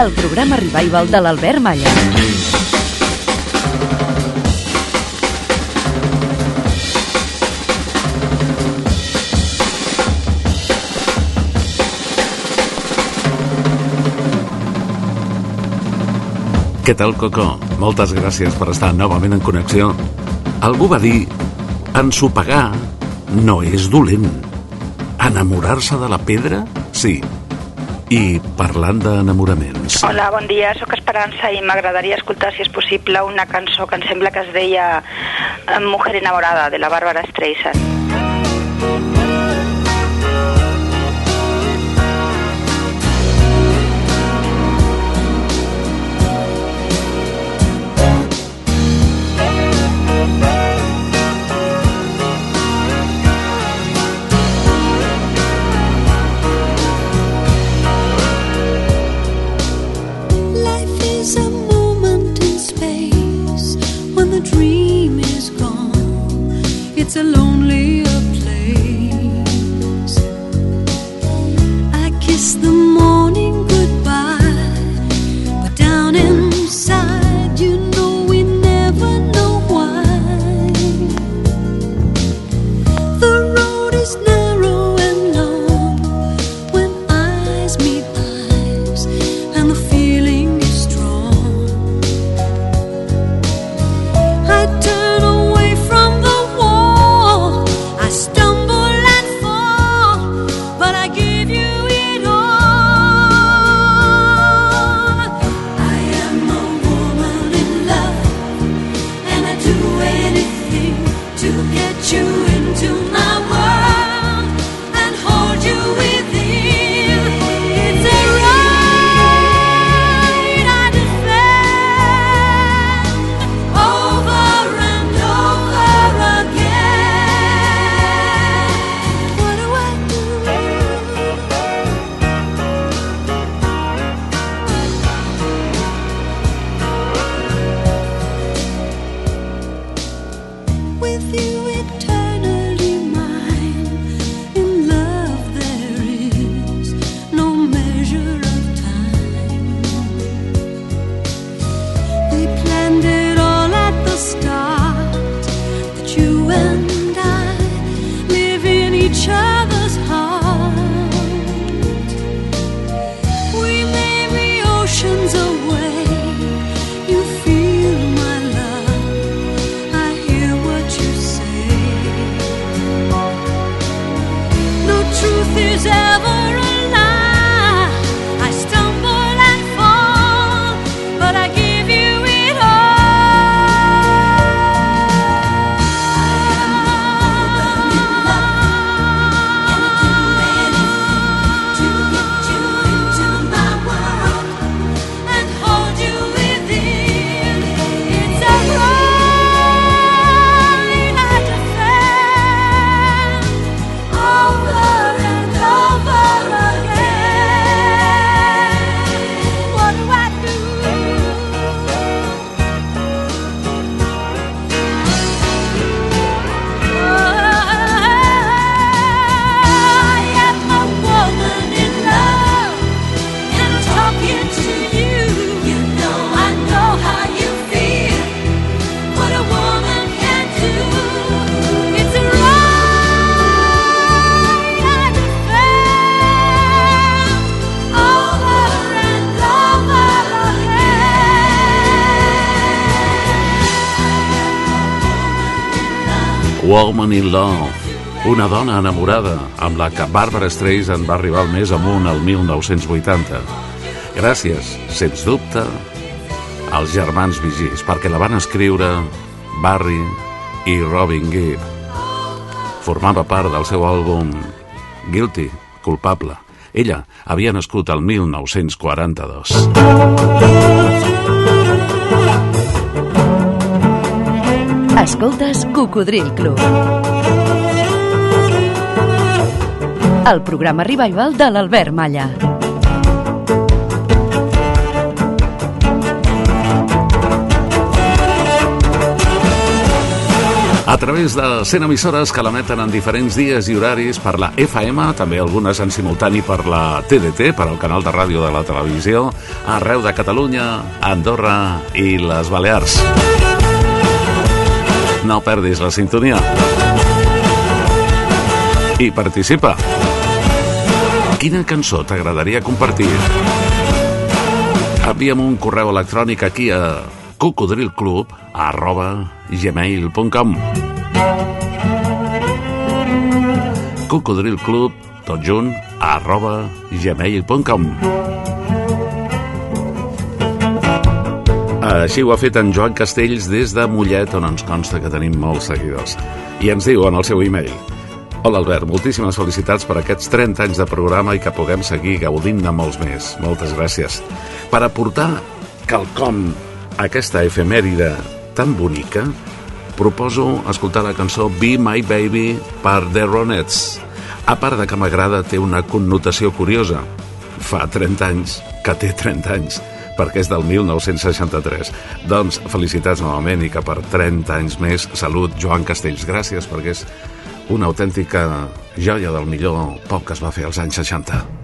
El programa revival de l'Albert Malla. Què tal, Coco? Moltes gràcies per estar novament en connexió. Algú va dir, ensopegar no és dolent. Enamorar-se de la pedra, sí. I parlant d'enamoraments. Hola, bon dia, sóc Esperança i m'agradaria escoltar, si és possible, una cançó que em sembla que es deia eh, Mujer enamorada, de la Bàrbara Streisand. Woman in Love. Una dona enamorada amb la que Barbara Streisand va arribar al més amunt el 1980. Gràcies, sens dubte, als germans Vigis, perquè la van escriure Barry i Robin Gibb. Formava part del seu àlbum Guilty, culpable. Ella havia nascut el 1942. Escoltes Cocodril Club. El programa revival de l'Albert Malla. A través de 100 emissores que l'emeten en diferents dies i horaris per la FM, també algunes en simultani per la TDT, per al canal de ràdio de la televisió, arreu de Catalunya, Andorra i les Balears. No perdis la sintonia. I participa. Quina cançó t'agradaria compartir? Envia'm un correu electrònic aquí a cocodrilclub arroba gmail.com cocodrilclub tot junt arroba gmail.com Així ho ha fet en Joan Castells des de Mollet, on ens consta que tenim molts seguidors. I ens diu en el seu e-mail Hola Albert, moltíssimes felicitats per aquests 30 anys de programa i que puguem seguir gaudint de molts més. Moltes gràcies. Per aportar quelcom a aquesta efemèride tan bonica, proposo escoltar la cançó Be My Baby per The Ronettes. A part de que m'agrada, té una connotació curiosa. Fa 30 anys que té 30 anys, perquè és del 1963. Doncs felicitats novament i que per 30 anys més, salut, Joan Castells. Gràcies, perquè és una autèntica joia del millor pop que es va fer als anys 60.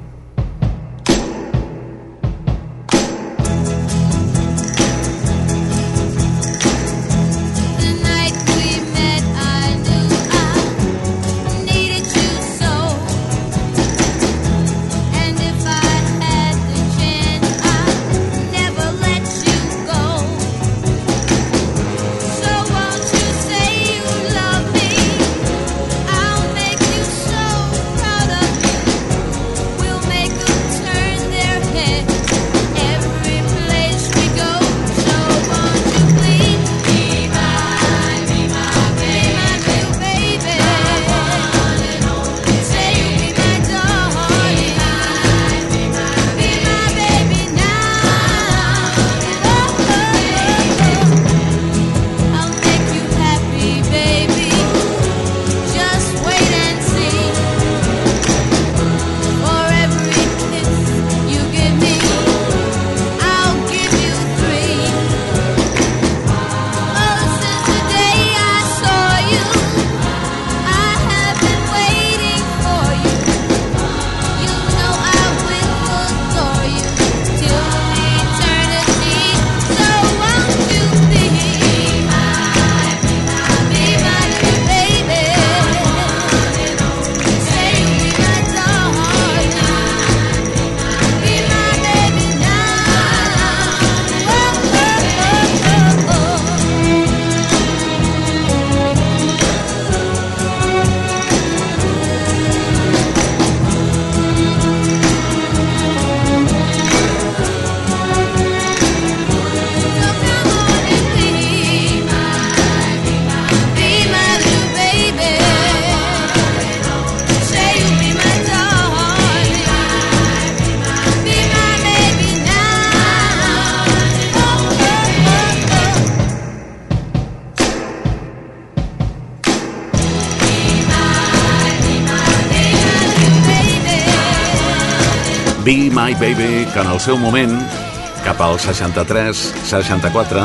My Baby, que en el seu moment, cap al 63-64,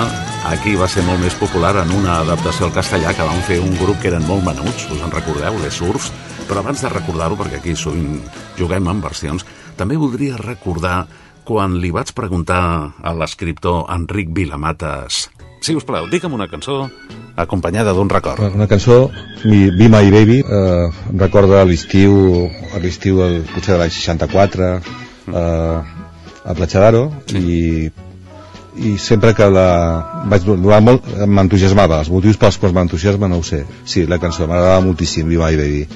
aquí va ser molt més popular en una adaptació al castellà que van fer un grup que eren molt menuts, us en recordeu, les Surfs? Però abans de recordar-ho, perquè aquí sovint juguem amb versions, també voldria recordar quan li vaig preguntar a l'escriptor Enric Vilamates si us plau, digue'm una cançó acompanyada d'un record. Una cançó, mi- Be My Baby, eh, recorda l'estiu, l'estiu potser de l'any 64, eh, a Platja d'Aro, i, i sempre que la vaig donar molt, m'entusiasmava. Els motius pels quals m'entusiasma no ho sé. Sí, la cançó m'agradava moltíssim, Be My Baby.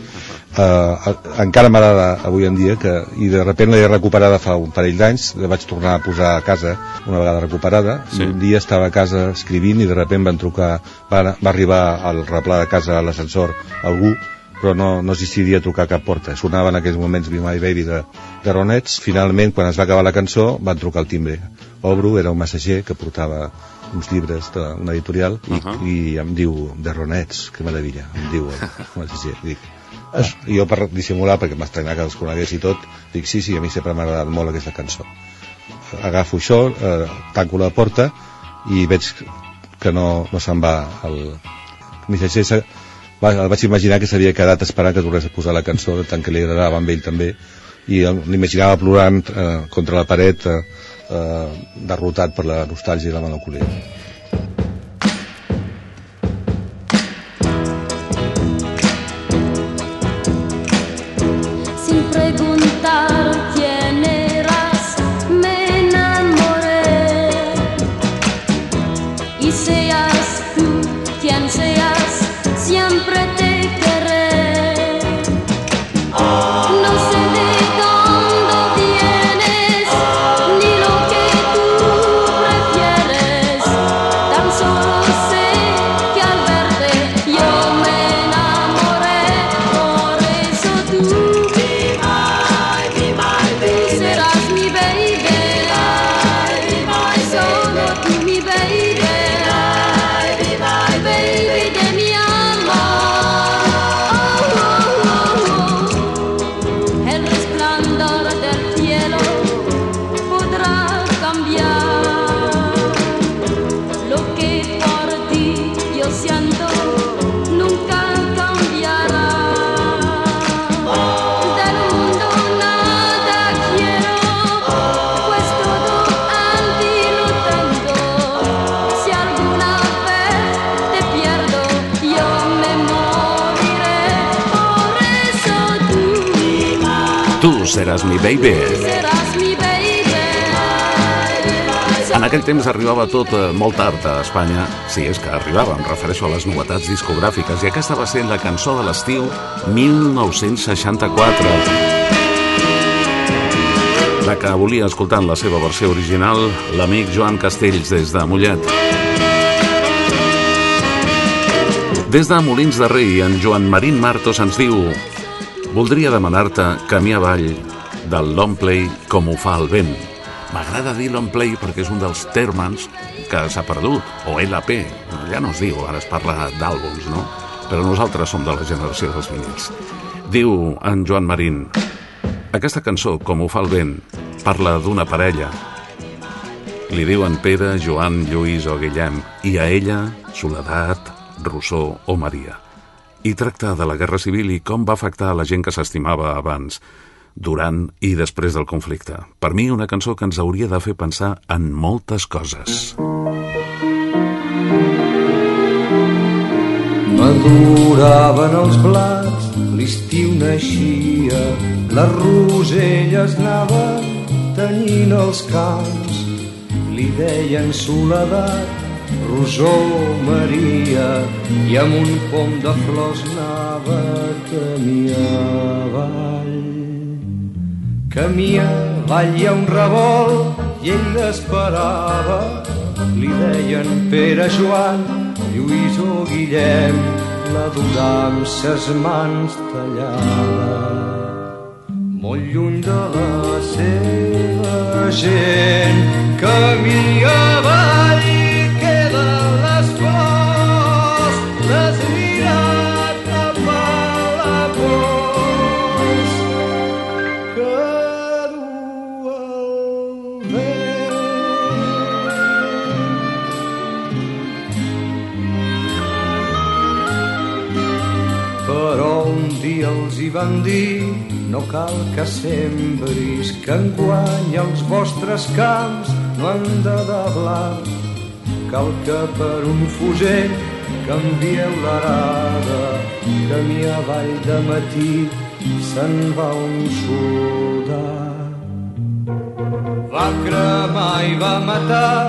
Uh, encara m'agrada avui en dia que, i de repent l'he recuperada fa un parell d'anys la vaig tornar a posar a casa una vegada recuperada Sí. sí. un dia estava a casa escrivint i de repent van trucar va, va arribar al replà de casa a l'ascensor algú però no, no existiria trucar a cap porta. Sonava en aquells moments Be My Baby de, de Ronets. Finalment quan es va acabar la cançó van trucar al timbre. Obro, era un massager que portava uns llibres d'una editorial i, Ahà. i em diu de Ronets, que meravella em diu, sí, sí, dic, es, jo per dissimular perquè m'estranyava que els conegués i tot dic sí, sí, a mi sempre m'ha agradat molt aquesta cançó agafo això eh, tanco la porta i veig que no, no se'n va el missatger se- va, el vaig imaginar que s'havia quedat esperant que tornés a posar la cançó tant que li agradava amb ell també. I l'imaginava plorant eh, contra la paret eh, eh, derrotat per la nostàlgia i la melancolia seràs mi baby. En aquell temps arribava tot eh, molt tard a Espanya. Sí, és que arribava, em refereixo a les novetats discogràfiques, i aquesta va ser la cançó de l'estiu 1964. La que volia escoltar en la seva versió original l'amic Joan Castells des de Mollet. Des de Molins de Rei, en Joan Marín Martos ens diu Voldria demanar-te camí avall del long play com ho fa el vent. M'agrada dir long play perquè és un dels termes que s'ha perdut, o LP, ja no es diu, ara es parla d'àlbums, no? Però nosaltres som de la generació dels vinils. Diu en Joan Marín, aquesta cançó, com ho fa el vent, parla d'una parella. Li diuen Pere, Joan, Lluís o Guillem, i a ella, Soledat, Rossó o Maria i tracta de la Guerra Civil i com va afectar a la gent que s'estimava abans, durant i després del conflicte. Per mi, una cançó que ens hauria de fer pensar en moltes coses. Maduraven els blats, l'estiu naixia, les roselles anaven tenyint els camps. Li deien soledat, Rosó Maria, i amb un pom de flors anava camí avall. Camí avall hi ha un revolt i ell l'esperava. Li deien Pere Joan, Lluís o Guillem, la durà amb ses mans tallades. Molt lluny de la seva gent, camí avall van dir no cal que sembris que enguany els vostres camps no han de deblar cal que per un fusell canvieu l'arada camí avall de matí se'n va un soldat va cremar i va matar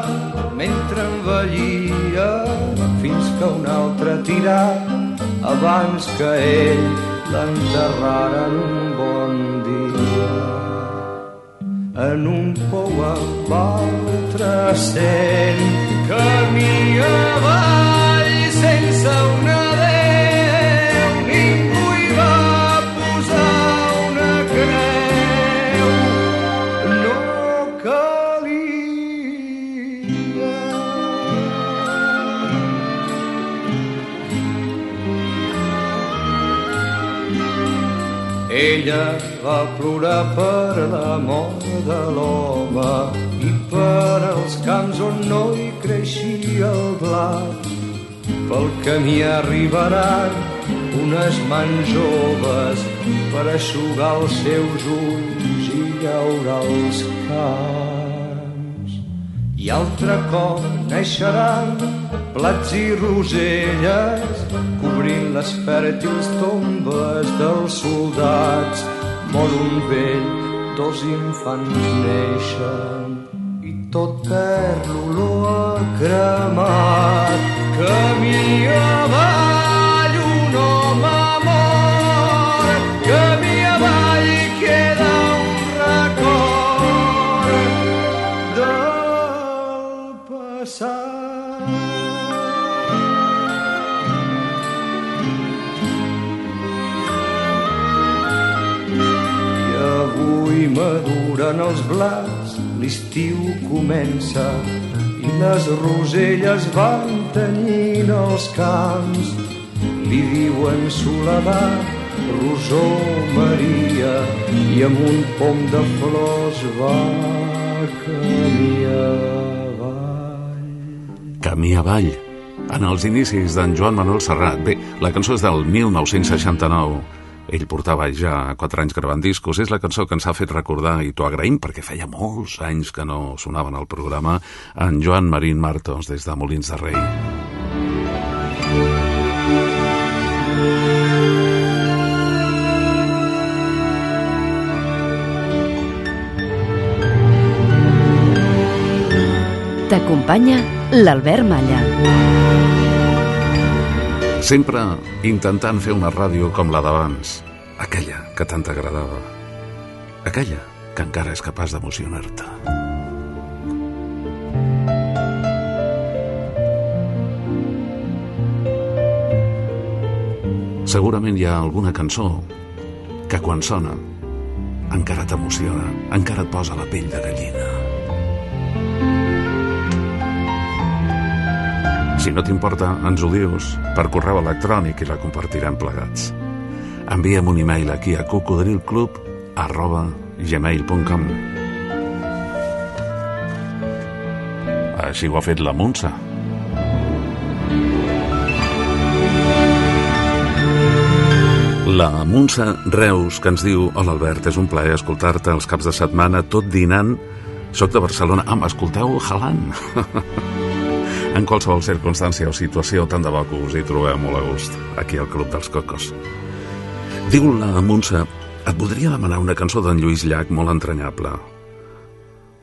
mentre envellia fins que un altre tirà abans que ell l'enterraren un bon dia. En un pou amb altre sent camí avall sense un adeu una creu. No Ella va plorar per la mort de l'home i per els camps on no hi creixia el blat. Pel camí arribaran unes mans joves per aixugar els seus ulls i llaurar els camps. I altre cop naixeran plats i roselles cobrint les fèrtils tombes dels soldats. Mor un vell, dos infants neixen i tot perd l'olor cremat. Camí avall maduren els blats, l'estiu comença i les roselles van tenyint els camps. Li diuen soledat, rosó, Maria, i amb un pom de flors va camí avall. Camí avall, en els inicis d'en Joan Manuel Serrat. Bé, la cançó és del 1969. Ell portava ja 4 anys gravant discos. És la cançó que ens ha fet recordar, i t'ho agraïm perquè feia molts anys que no sonaven al programa, en Joan Marín Martos, des de Molins de Rei. T'acompanya l'Albert Malla. Sempre intentant fer una ràdio com la d'abans, aquella que tant t'agradava, aquella que encara és capaç d'emocionar-te. Segurament hi ha alguna cançó que quan sona encara t'emociona, encara et posa la pell de gallina. Si no t'importa, ens ho dius per correu electrònic i la compartirem plegats. Envia'm un e-mail aquí a cocodrilclub arroba gmail.com Així ho ha fet la Montse. La Montse Reus, que ens diu Hola Albert, és un plaer escoltar-te els caps de setmana tot dinant. Soc de Barcelona. Ah, m'escolteu Jalan. en qualsevol circumstància o situació, tant de bo que us hi trobeu molt a gust, aquí al Club dels Cocos. Diu la Montse, et voldria demanar una cançó d'en Lluís Llach molt entranyable.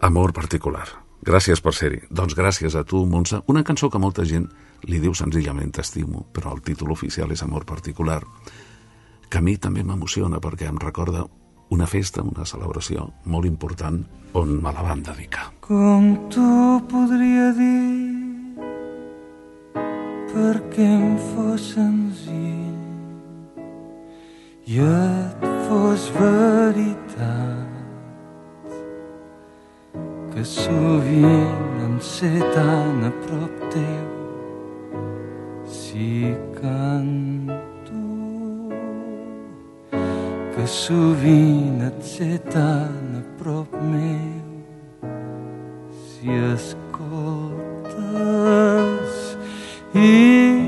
Amor particular. Gràcies per ser-hi. Doncs gràcies a tu, Montse. Una cançó que molta gent li diu senzillament T'estimo, però el títol oficial és Amor particular, que a mi també m'emociona perquè em recorda una festa, una celebració molt important on me la van dedicar. Com t'ho podria dir perquè em fos senzill i et fos veritat que sovint em sé tan a prop teu si canto que sovint et sé tan a prop meu si escoltes i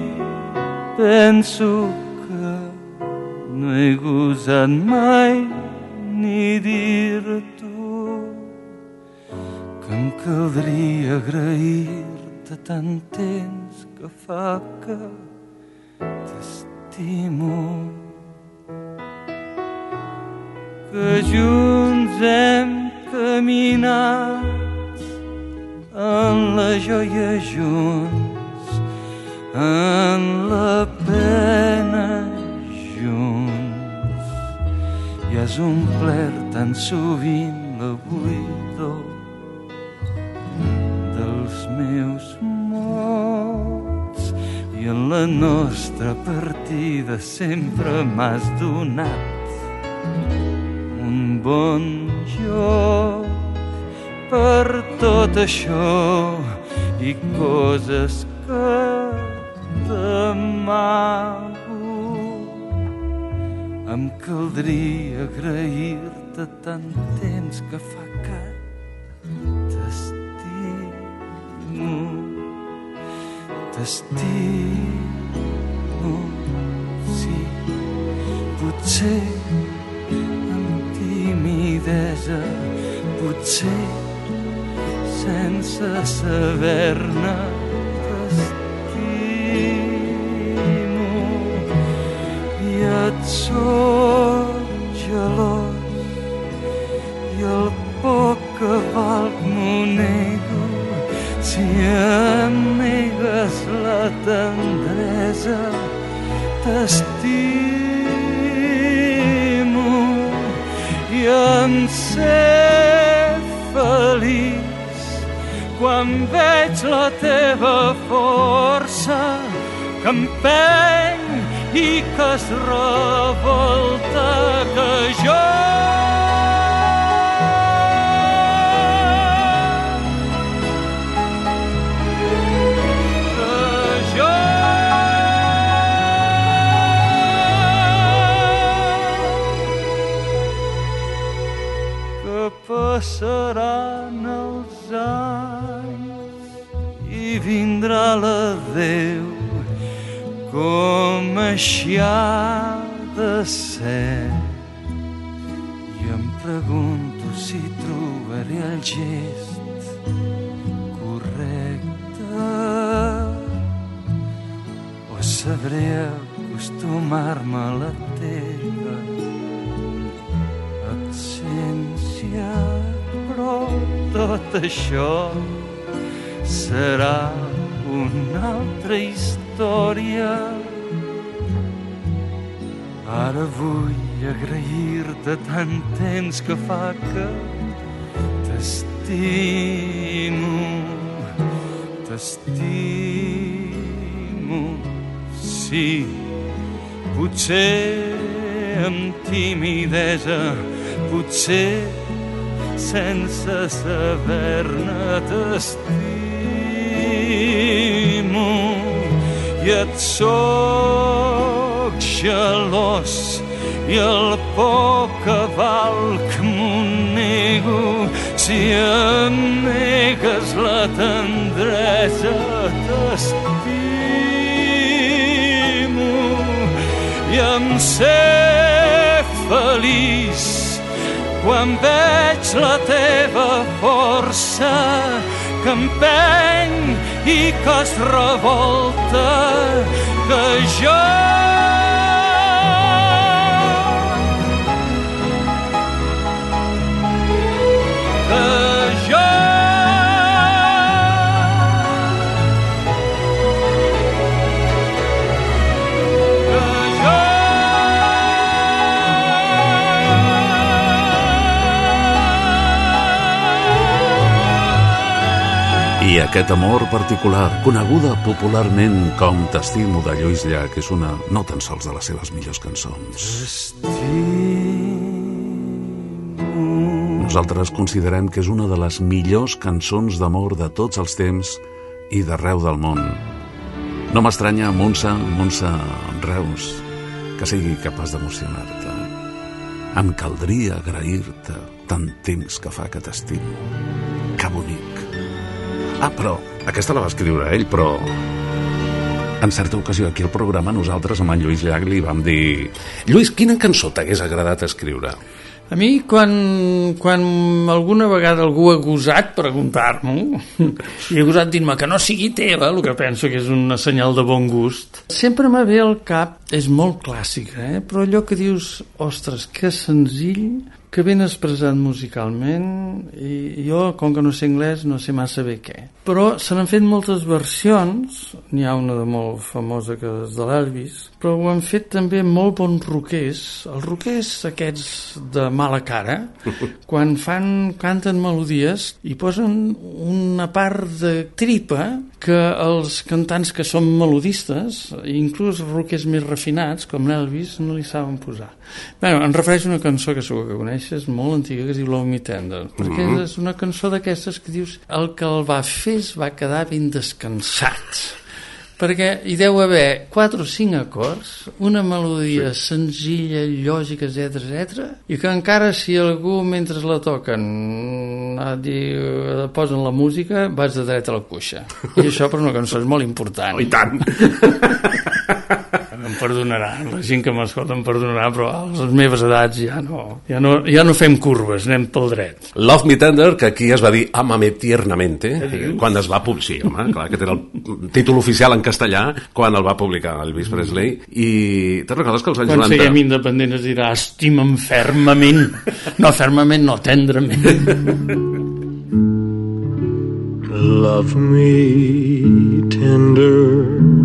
penso que no he gosat mai ni dir-t'ho que em caldria agrair-te tant temps que fa que t'estimo. Que junts hem caminat en la joia junts, en la pena junts. I has omplert tan sovint la buidor dels meus mots i en la nostra partida sempre m'has donat un bon joc per tot això i coses que t'amago em caldria agrair-te tant temps que fa que t'estimo, t'estimo, sí, potser amb timidesa, potser sense saber-ne et sóc gelós i el poc que valc m'ho nego si em negues la tendresa t'estimo i em sé feliç quan veig la teva força que empeny i que es revolta que jo passaran els anys i vindrà l'adeu com ha de ser i em pregunto si trobaré el gest correcte o sabré acostumar-me a la teva absència. Però tot això serà una altra història ara vull agrair-te tant temps que fa que t'estimo t'estimo. Sí potser amb timidesa potser sense saber-ne t'estimo. I et sóc gelós i el poc que valc m'ho si em negues la tendresa t'estimo i em sé feliç. Quan veig la teva força que empeny i que es revolta que jo Aquest amor particular, coneguda popularment com T'estimo de Lluís Llach, és una no tan sols de les seves millors cançons. Nosaltres considerem que és una de les millors cançons d'amor de tots els temps i d'arreu del món. No m'estranya, Montse, Montse Reus, que sigui capaç d'emocionar-te. Em caldria agrair-te tant temps que fa que t'estimo. Ah, però aquesta la va escriure ell, però en certa ocasió aquí al programa nosaltres amb en Lluís Llach li vam dir Lluís, quina cançó t'hagués agradat escriure? A mi, quan, quan alguna vegada algú ha gosat preguntar-m'ho, i ha gosat dir-me que no sigui teva, el que penso que és una senyal de bon gust, sempre me ve al cap, és molt clàssica, eh? però allò que dius, ostres, que senzill, que ben expressat musicalment, i jo, com que no sé anglès, no sé massa bé què. Però se n'han fet moltes versions, n'hi ha una de molt famosa que és de l'Elvis, però ho han fet també molt bons roquers, els roquers aquests de mala cara, quan fan, canten melodies i posen una part de tripa que els cantants que són melodistes, inclús roquers més refinats, com l'Elvis, no li saben posar. Bé, em refereixo a una cançó que segur que coneixes, molt antiga, que es diu Love Me Tender, perquè Mhm. és una cançó d'aquestes que dius el que el va fer es va quedar ben descansat perquè hi deu haver 4 o 5 acords, una melodia sí. senzilla, lògica, etc etc, i que encara si algú mentre la toquen diu, posen la música, vas de dret a la cuixa. I això per una cançó és molt important. Oh, i tant! Em perdonaran, la gent que m'escolta em perdonarà, però a les meves edats ja no, ja no, ja no fem curves, anem pel dret. Love Me Tender, que aquí es va dir Amame tiernamente, eh, quan es va publicar, sí, home, clar, aquest era el títol oficial en castellà, quan el va publicar Elvis Presley, i te'n recordes que als anys Quan 90... siguem independents es dirà estima'm fermament, no fermament, no tendrament. Love me tender,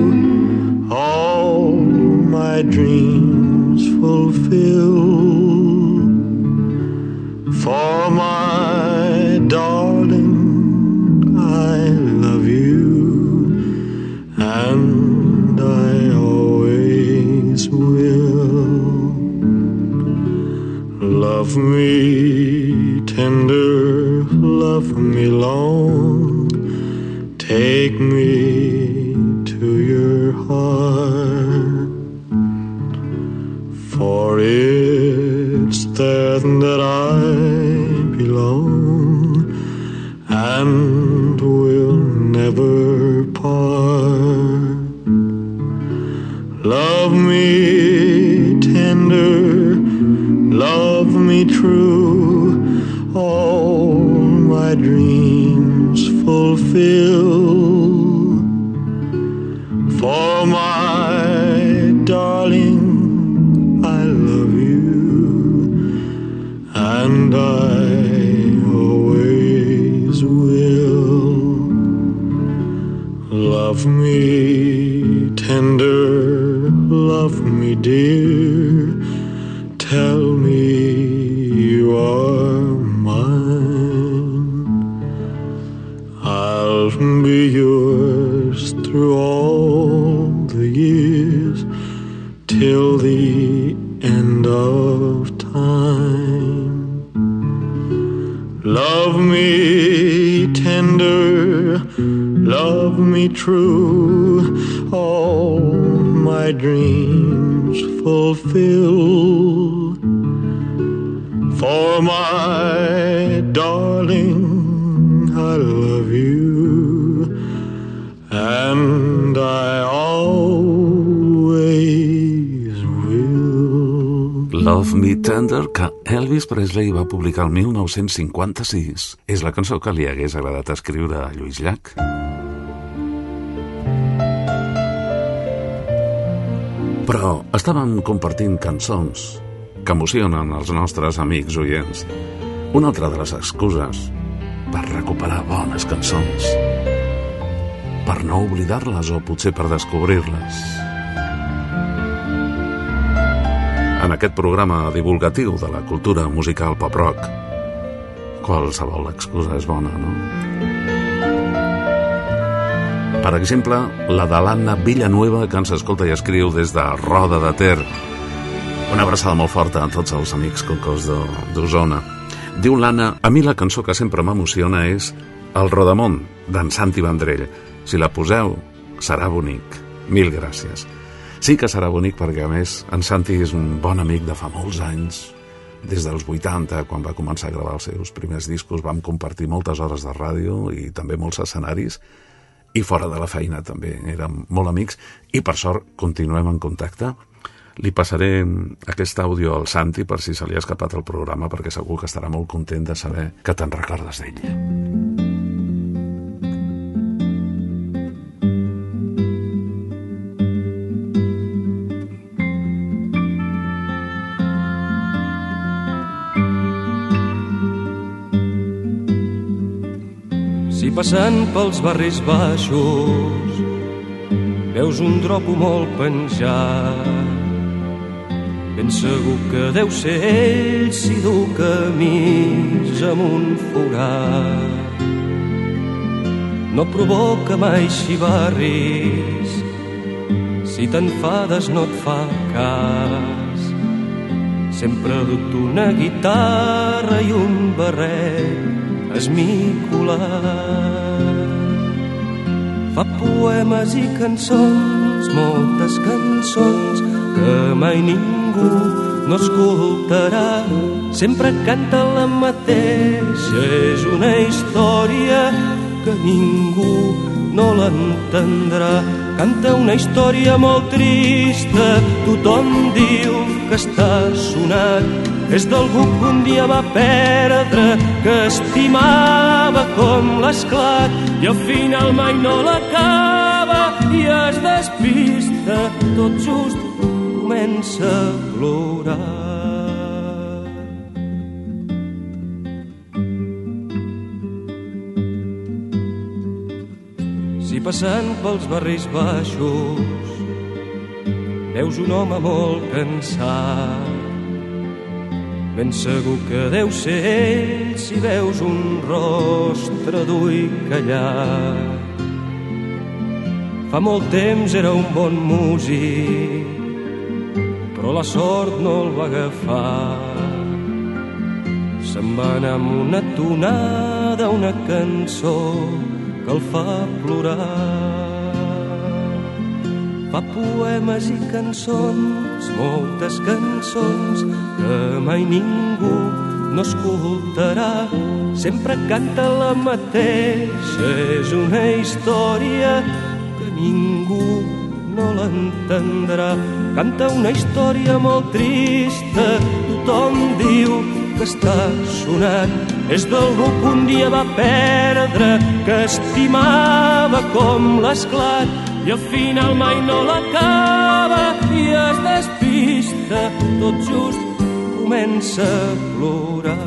dreams fulfill. For my darling, I love you, and I always will. Love me tender, love me long, take me For my darling, I love you, and I always will. Love Me Tender, que Elvis Presley va publicar el 1956. És la cançó que li hagués agradat escriure a Lluís Llach. Però estàvem compartint cançons que emocionen els nostres amics oients. Una altra de les excuses per recuperar bones cançons. Per no oblidar-les o potser per descobrir-les. En aquest programa divulgatiu de la cultura musical pop-rock, qualsevol excusa és bona, no? Per exemple, la de l'Anna Villanueva, que ens escolta i escriu des de Roda de Ter. Una abraçada molt forta a tots els amics cocos d'Osona. Diu l'Anna, a mi la cançó que sempre m'emociona és El Rodamont, d'en Santi Vendrell. Si la poseu, serà bonic. Mil gràcies. Sí que serà bonic perquè, a més, en Santi és un bon amic de fa molts anys, des dels 80, quan va començar a gravar els seus primers discos, vam compartir moltes hores de ràdio i també molts escenaris, i fora de la feina també érem molt amics, i per sort continuem en contacte. Li passaré aquest àudio al Santi per si se li ha escapat el programa, perquè segur que estarà molt content de saber que te'n recordes d'ell. Si passant pels barris baixos veus un dropo molt penjat. Ben segur que deu ser ell si du camís amb un forat. No provoca mai xivarris, si t'enfades no et fa cas. Sempre dut una guitarra i un barret esmicolat. Fa poemes i cançons, moltes cançons que mai ningú no escoltarà. Sempre canta la mateixa, és una història que ningú no l'entendrà. Canta una història molt trista, tothom diu que està sonat. És d'algú que un dia va perdre, que estimava com l'esclat i al final mai no l'acaba i es despista, tot just comença a plorar. Si passant pels barris baixos veus un home molt cansat ben segur que deu ser ell si veus un rostre dur i callat fa molt temps era un bon músic la sort no el va agafar se'n va anar amb una tonada una cançó que el fa plorar fa poemes i cançons, moltes cançons que mai ningú no escoltarà. Sempre canta la mateixa, és una història que ningú no l'entendrà. Canta una història molt trista, tothom diu que està sonat. És d'algú que un dia va perdre, que estimava com l'esclat, i al final mai no l'acaba i es despista. Tot just comença a plorar.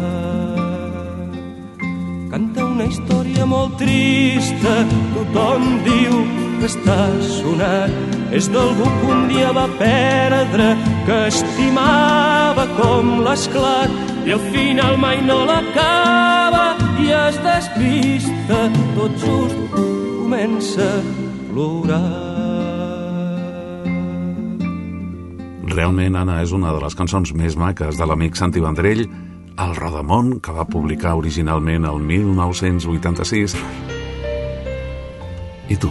Canta una història molt trista. Tothom diu que està sonat és d'algú que un dia va perdre que estimava com l'esclat i al final mai no l'acaba i es despista tot just comença a Realment, Anna, és una de les cançons més maques de l'amic Santi Vendrell, el Rodamont, que va publicar originalment el 1986. I tu,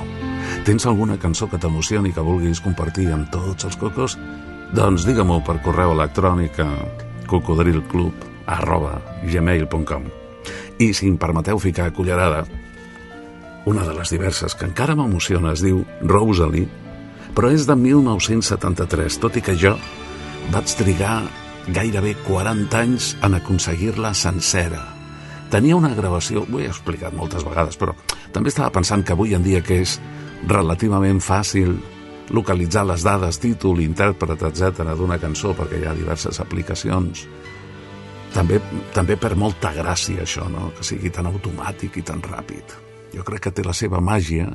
tens alguna cançó que t'emocioni que vulguis compartir amb tots els cocos? Doncs digue-m'ho per correu electrònic a cocodrilclub arroba gmail.com i si em permeteu ficar cullerada, una de les diverses que encara m'emociona es diu Rosalie, però és de 1973, tot i que jo vaig trigar gairebé 40 anys en aconseguir-la sencera. Tenia una gravació, ho he explicat moltes vegades, però també estava pensant que avui en dia que és relativament fàcil localitzar les dades, títol, intèrpret, etc d'una cançó, perquè hi ha diverses aplicacions. També, també per molta gràcia això, no? que sigui tan automàtic i tan ràpid. Jo crec que té la seva màgia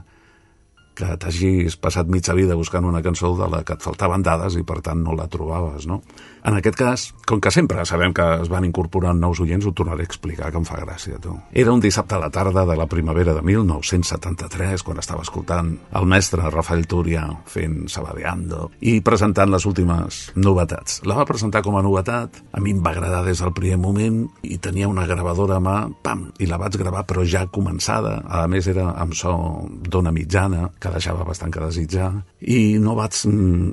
que t'hagis passat mitja vida buscant una cançó de la que et faltaven dades i per tant no la trobaves, no? En aquest cas, com que sempre sabem que es van incorporant nous oients, ho tornaré a explicar, que em fa gràcia, tu. Era un dissabte a la tarda de la primavera de 1973, quan estava escoltant el mestre Rafael Túria fent Sabadeando i presentant les últimes novetats. La va presentar com a novetat, a mi em va agradar des del primer moment i tenia una gravadora a mà, pam, i la vaig gravar però ja començada, a més era amb so d'ona mitjana, que deixava bastant que desitjar, i no vaig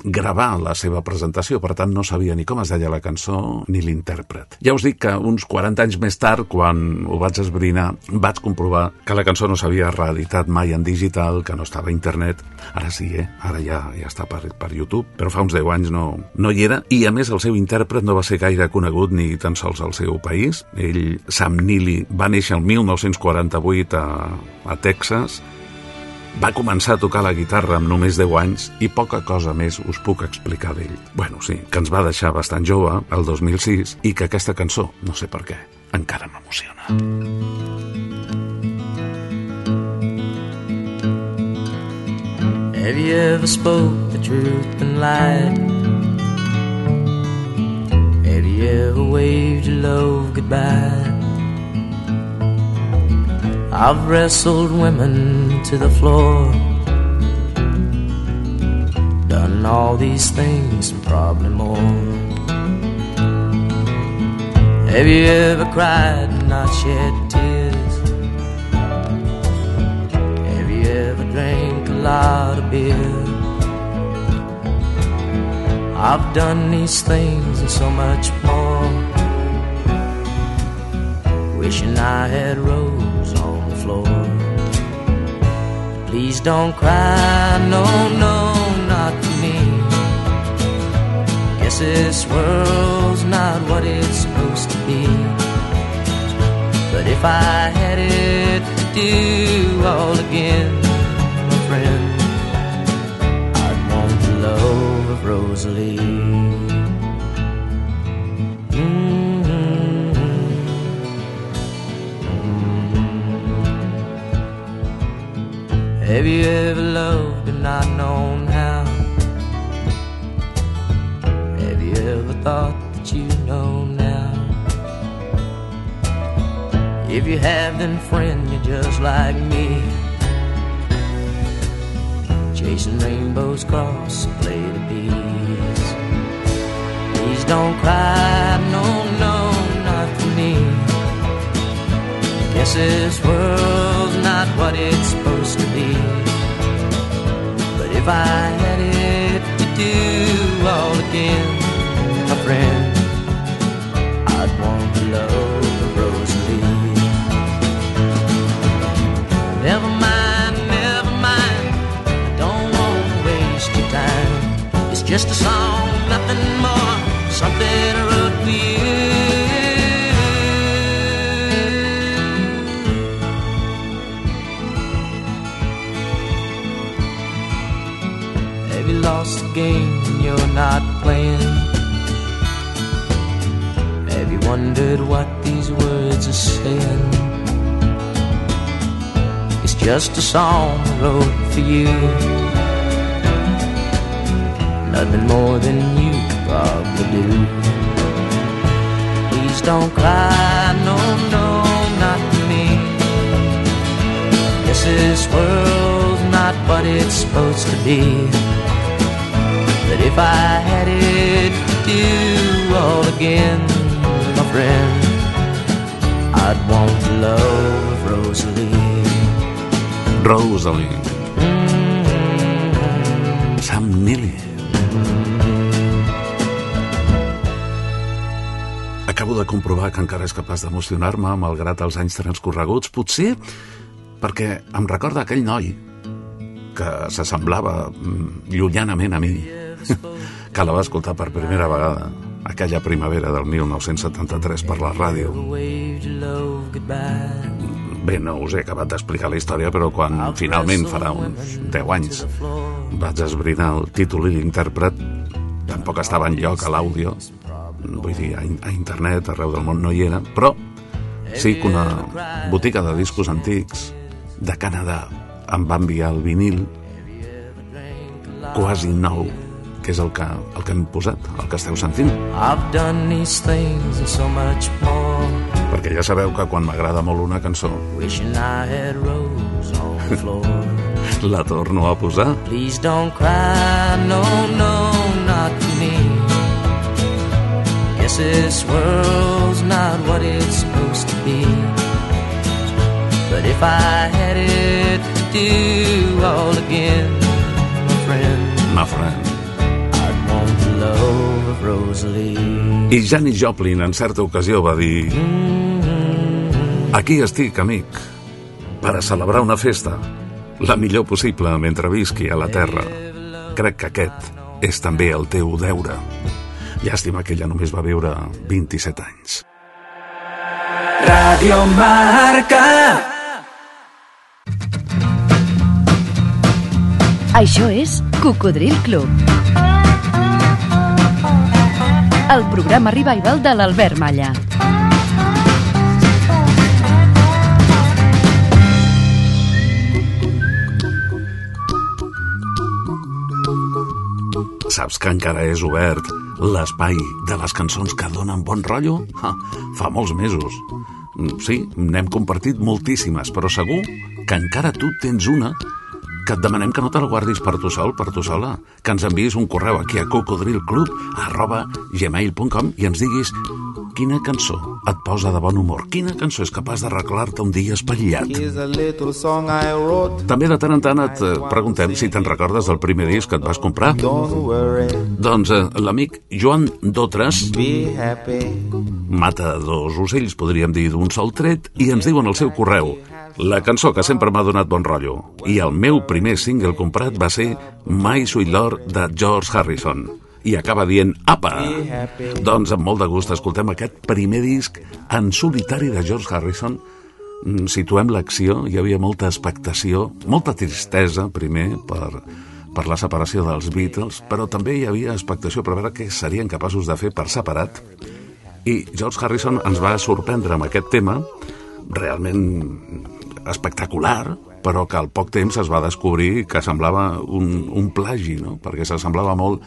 gravar la seva presentació, per tant no sabia ni com es deia la cançó ni l'intèrpret. Ja us dic que uns 40 anys més tard, quan ho vaig esbrinar, vaig comprovar que la cançó no s'havia reeditat mai en digital, que no estava a internet. Ara sí, eh? Ara ja, ja està per, per YouTube, però fa uns 10 anys no, no hi era, i a més el seu intèrpret no va ser gaire conegut ni tan sols al seu país. Ell, Sam Neely, va néixer el 1948 a, a Texas, va començar a tocar la guitarra amb només 10 anys i poca cosa més us puc explicar d'ell. Bueno, sí, que ens va deixar bastant jove, el 2006, i que aquesta cançó, no sé per què, encara m'emociona. Have you ever spoke the truth and lied? Have you ever waved your love goodbye? I've wrestled women to the floor. Done all these things and probably more. Have you ever cried and not shed tears? Have you ever drank a lot of beer? I've done these things and so much more. Wishing I had rose floor. Please don't cry, no, no, not to me. Guess this world's not what it's supposed to be. But if I had it to do all again, my friend, I'd want the love of Rosalie. Have you ever loved and not known how? Have you ever thought that you know now? If you have, then friend, you're just like me. Chasing rainbows across a plate of bees. Please don't cry, no, no, not for me. Guess this world's not what it's supposed to be. But if I had it to do all again, my friend, I'd want to love Rosalie. Never mind, never mind. I don't want to waste your time. It's just a song, nothing more. Something I wrote game you're not playing? Have you wondered what these words are saying? It's just a song I wrote for you. Nothing more than you probably do. Please don't cry, no, no, not for me. This world's not what it's supposed to be. But if I had it to do all again, my friend, I'd want the love Rosalie. Rosalie. Sam Nili. Acabo de comprovar que encara és capaç d'emocionar-me malgrat els anys transcorreguts, potser perquè em recorda aquell noi que s'assemblava mm, llunyanament a mi, que la va escoltar per primera vegada aquella primavera del 1973 per la ràdio. Bé, no us he acabat d'explicar la història, però quan finalment farà uns 10 anys vaig esbrinar el títol i l'intèrpret, tampoc estava en lloc a l'àudio, vull dir, a internet, arreu del món no hi era, però sí que una botiga de discos antics de Canadà em va enviar el vinil quasi nou, que és el que, el que hem posat, el que esteu sentint. I've done these things and so much more. Perquè ja sabeu que quan m'agrada molt una cançó, la torno a posar. Please don't cry, no, no, not for me. Guess this world's not what it's supposed to be. But if I had it to do all again, my friend, My friend. I Janis Joplin en certa ocasió va dir Aquí estic, amic, per a celebrar una festa, la millor possible mentre visqui a la Terra. Crec que aquest és també el teu deure. Llàstima que ella només va viure 27 anys. Radio Marca. Això és Cocodril Club. El programa revival de l'Albert Malla. Saps que encara és obert l'espai de les cançons que donen bon rotllo? Ha, fa molts mesos. Mm, Sí, n'hem compartit moltíssimes, però segur que encara tu tens una que et demanem que no te la guardis per tu sol, per tu sola, que ens enviïs un correu aquí a cocodrilclub arroba gmail.com i ens diguis quina cançó et posa de bon humor, quina cançó és capaç d'arreglar-te un dia espatllat. També de tant en tant et eh, preguntem si te'n recordes del primer disc que et vas comprar. Doncs eh, l'amic Joan Dotres mata dos ocells, podríem dir, d'un sol tret, i ens diuen al seu correu la cançó que sempre m'ha donat bon rotllo. I el meu primer single comprat va ser My Sweet Lord de George Harrison. I acaba dient, apa! Doncs amb molt de gust escoltem aquest primer disc en solitari de George Harrison. Mm, Situem l'acció, hi havia molta expectació, molta tristesa, primer, per, per la separació dels Beatles, però també hi havia expectació per veure què serien capaços de fer per separat. I George Harrison ens va sorprendre amb aquest tema, realment espectacular, però que al poc temps es va descobrir que semblava un, un plagi, no? perquè s'assemblava molt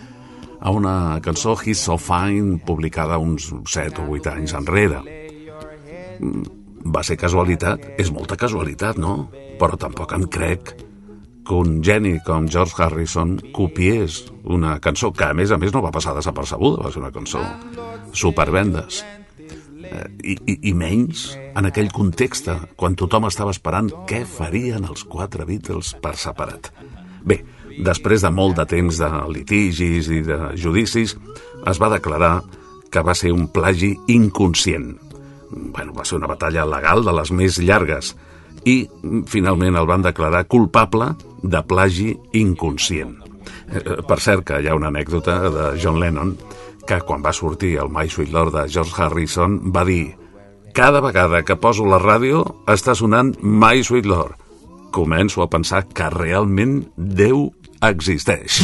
a una cançó He's So Fine publicada uns 7 o 8 anys enrere. Mm, Va ser casualitat? És molta casualitat, no? Però tampoc em crec que un geni com George Harrison copiés una cançó que a més a més no va passar desapercebuda, va ser una cançó supervendes. Eh, I, i, I menys en aquell context, quan tothom estava esperant què farien els quatre Beatles per separat. Bé, després de molt de temps de litigis i de judicis, es va declarar que va ser un plagi inconscient. Bueno, va ser una batalla legal de les més llargues i finalment el van declarar culpable de plagi inconscient. Eh, eh, Per cert, que hi ha una anècdota de John Lennon que quan va sortir el My Sweet Lord de George Harrison va dir cada vegada que poso la ràdio està sonant My Sweet Lord. Començo a pensar que realment Déu existeix.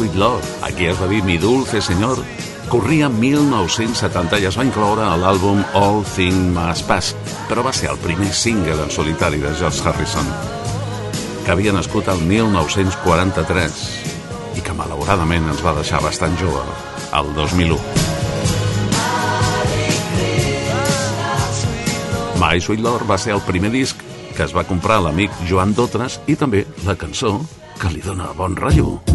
Sweet Love, aquí es va dir Mi Dulce Senyor, corria 1970 i es va incloure a l'àlbum All Thing Must Pass, però va ser el primer single en solitari de George Harrison, que havia nascut el 1943 i que malauradament ens va deixar bastant jove, el 2001. My Sweet Lord va ser el primer disc que es va comprar l'amic Joan Dotres i també la cançó que li dona bon rotllo.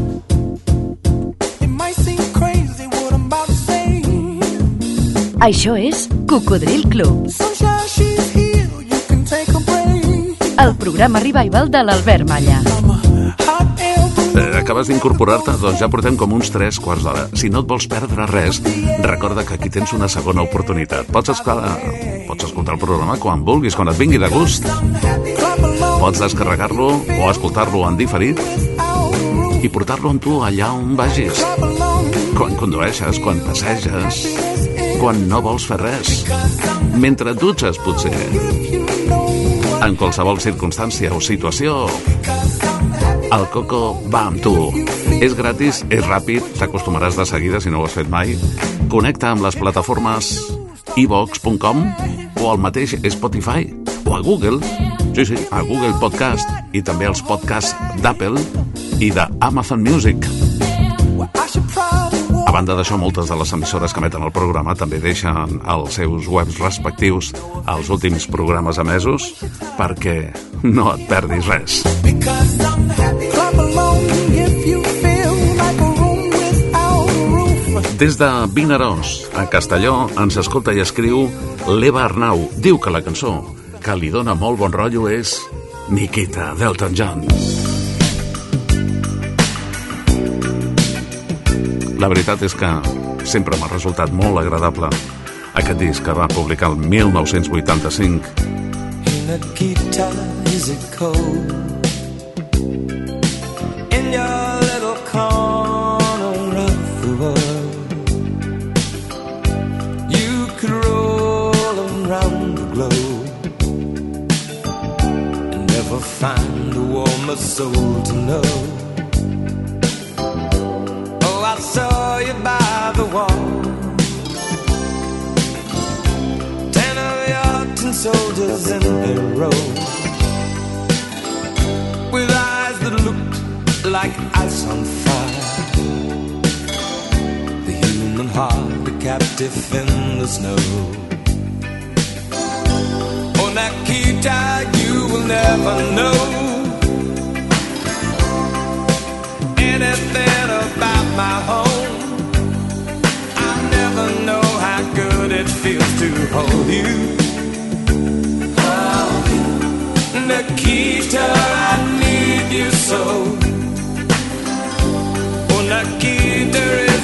Això és Cocodril Club. El programa revival de l'Albert Malla. Eh, acabes d'incorporar-te? Doncs ja portem com uns 3 quarts d'hora. Si no et vols perdre res, recorda que aquí tens una segona oportunitat. Pots escoltar, pots escoltar el programa quan vulguis, quan et vingui de gust. Pots descarregar-lo o escoltar-lo en diferit i portar-lo amb tu allà on vagis. Quan condueixes, quan passeges, quan no vols fer res. Mentre et dutxes, potser. En qualsevol circumstància o situació, el Coco va amb tu. És gratis, és ràpid, t'acostumaràs de seguida si no ho has fet mai. Connecta amb les plataformes ivox.com o al mateix Spotify o a Google, sí, sí, a Google Podcast i també els podcasts d'Apple i d'Amazon Music. Banda d'això, moltes de les emissores que emeten el programa també deixen als seus webs respectius els últims programes emesos perquè no et perdis res. Des de Vinaròs, a Castelló, ens escolta i escriu l'Eva Arnau. Diu que la cançó que li dona molt bon rotllo és Nikita d'Elton John. La veritat és que sempre m'ha resultat molt agradable aquest disc que va publicar el 1985. Nikita, is it cold in your little corner of the world? You could roll around the globe and never find a warmer soul to know. I saw you by the wall. Ten of your tin soldiers in a row with eyes that looked like ice on fire. The human heart, a captive in the snow. Oh, Nikita, you will never know anything about my home. I never know how good it feels to hold you. Oh, Nikita, I need you so. Oh, Nikita is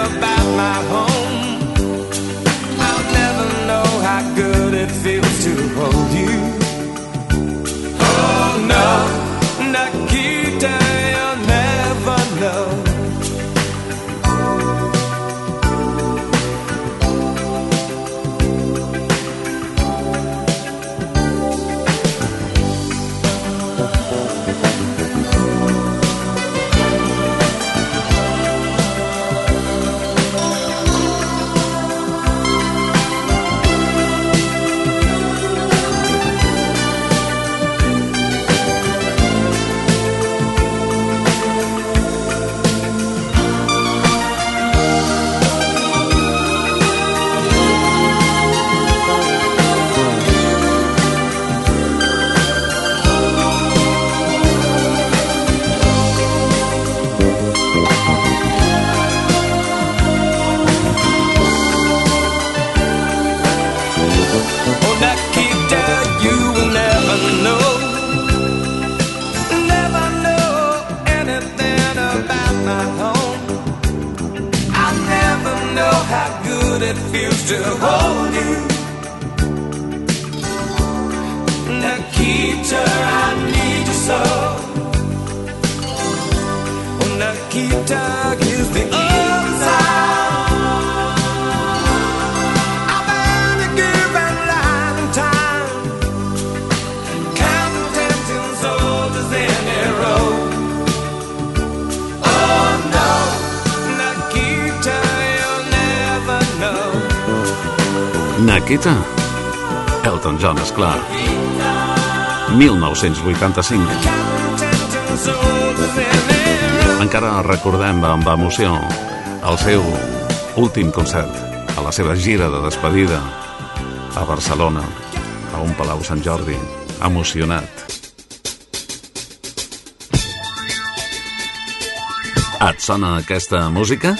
about my home. I'll never know how good it feels to hold you. Oh no, Nikita, to hold you. Nikita, I need you so. Oh, Nikita Nakita? Elton John, esclar. 1985. Encara recordem amb emoció el seu últim concert a la seva gira de despedida a Barcelona, a un Palau Sant Jordi, emocionat. Et sona aquesta música?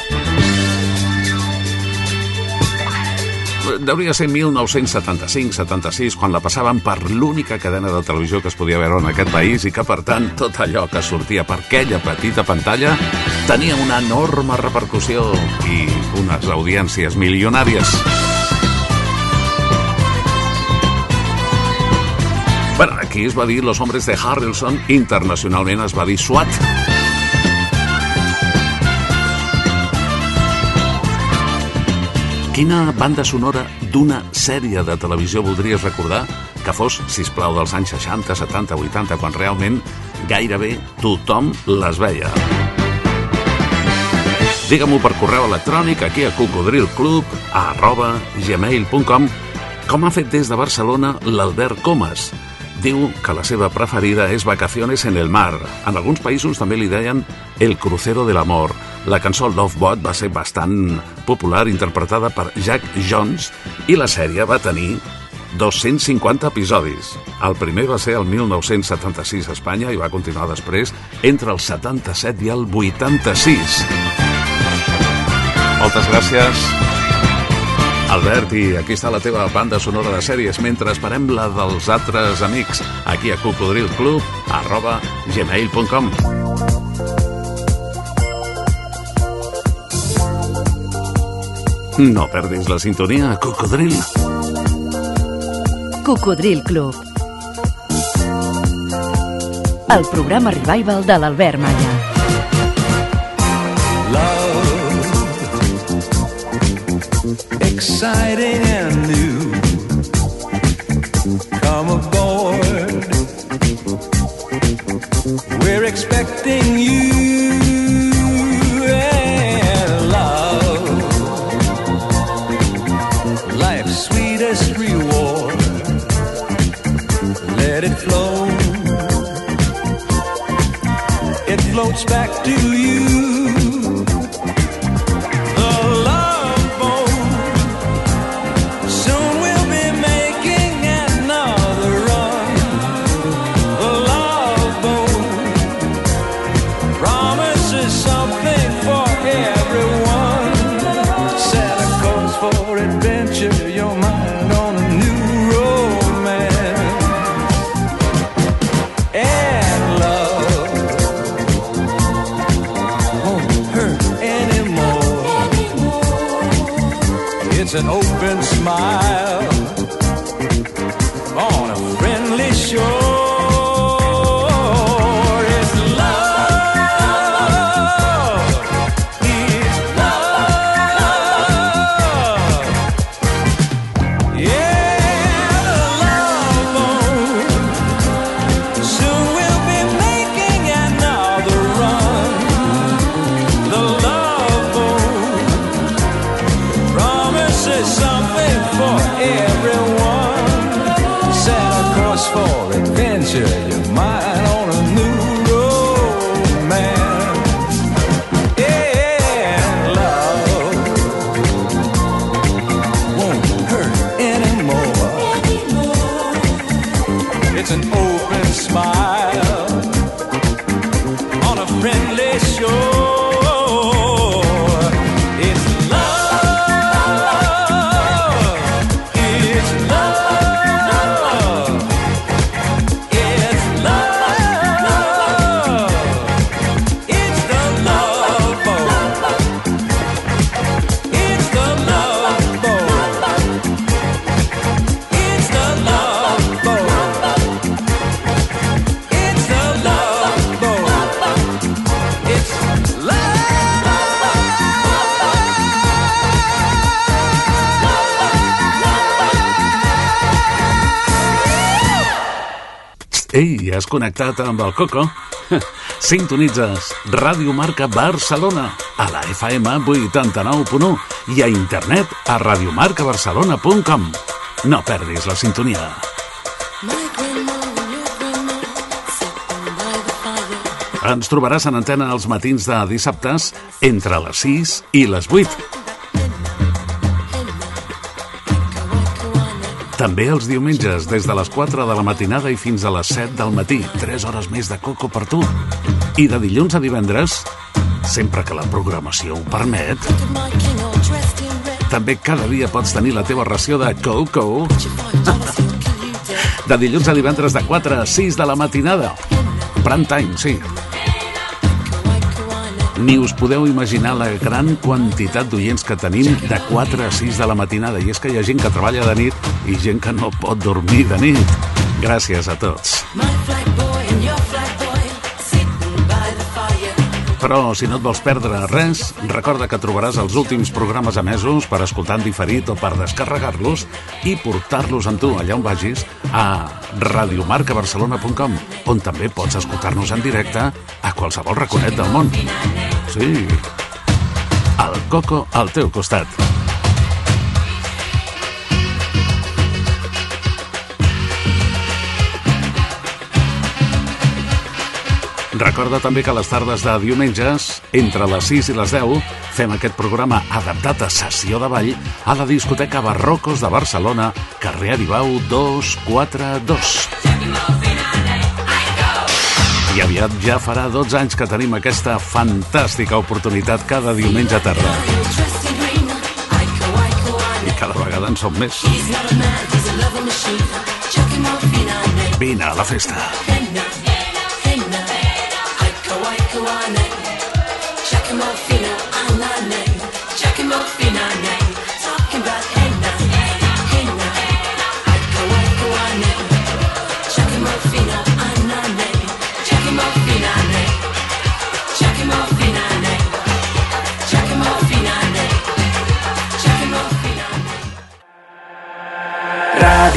Deuria ser 1975-76, quan la passaven per l'única cadena de televisió que es podia veure en aquest país i que, per tant, tot allò que sortia per aquella petita pantalla tenia una enorme repercussió i unes audiències milionàries. Bueno, aquí es va dir Los Hombres de Harrelson, internacionalment es va dir SWAT. Quina banda sonora d'una sèrie de televisió voldries recordar que fos, si plau dels anys 60, 70, 80, quan realment gairebé tothom les veia? Digue-m'ho per correu electrònic aquí a cocodrilclub arroba gmail.com com ha fet des de Barcelona l'Albert Comas. Diu que la seva preferida és Vacaciones en el mar. En alguns països també li deien El crucero del amor. La cançó Love Bot va ser bastant popular, interpretada per Jack Jones, i la sèrie va tenir 250 episodis. El primer va ser el 1976 a Espanya i va continuar després entre el 77 i el 86. Moltes gràcies. Albert, i aquí està la teva banda sonora de sèries mentre esperem la dels altres amics aquí a cocodrilclub arroba gmail.com No perdis la sintonia, cocodril. Cocodril Club. El programa revival de l'Albert Malla. decided Cheers. Connectat amb el Coco? Sintonitzes Ràdio Marca Barcelona a la FM 89.1 i a internet a radiomarcabarcelona.com. No perdis la sintonia. Ens trobaràs en antena els matins de dissabtes entre les 6 i les 8. També els diumenges, des de les 4 de la matinada i fins a les 7 del matí. 3 hores més de coco per tu. I de dilluns a divendres, sempre que la programació ho permet, també cada dia pots tenir la teva ració de coco. De dilluns a divendres de 4 a 6 de la matinada. Prime time, sí. Ni us podeu imaginar la gran quantitat d'oients que tenim de 4 a 6 de la matinada. I és que hi ha gent que treballa de nit i gent que no pot dormir de nit. Gràcies a tots. Però si no et vols perdre res, recorda que trobaràs els últims programes emesos per escoltar en diferit o per descarregar-los i portar-los amb tu allà on vagis a radiomarcabarcelona.com on també pots escoltar-nos en directe a qualsevol raconet del món. Sí, el Coco al teu costat. Recorda també que les tardes de diumenges, entre les 6 i les 10, fem aquest programa adaptat a sessió de ball a la discoteca Barrocos de Barcelona, carrer Aribau 242. I aviat ja farà 12 anys que tenim aquesta fantàstica oportunitat cada diumenge tarda. I cada vegada en som més. Vine a la festa.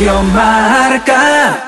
Radio Marca.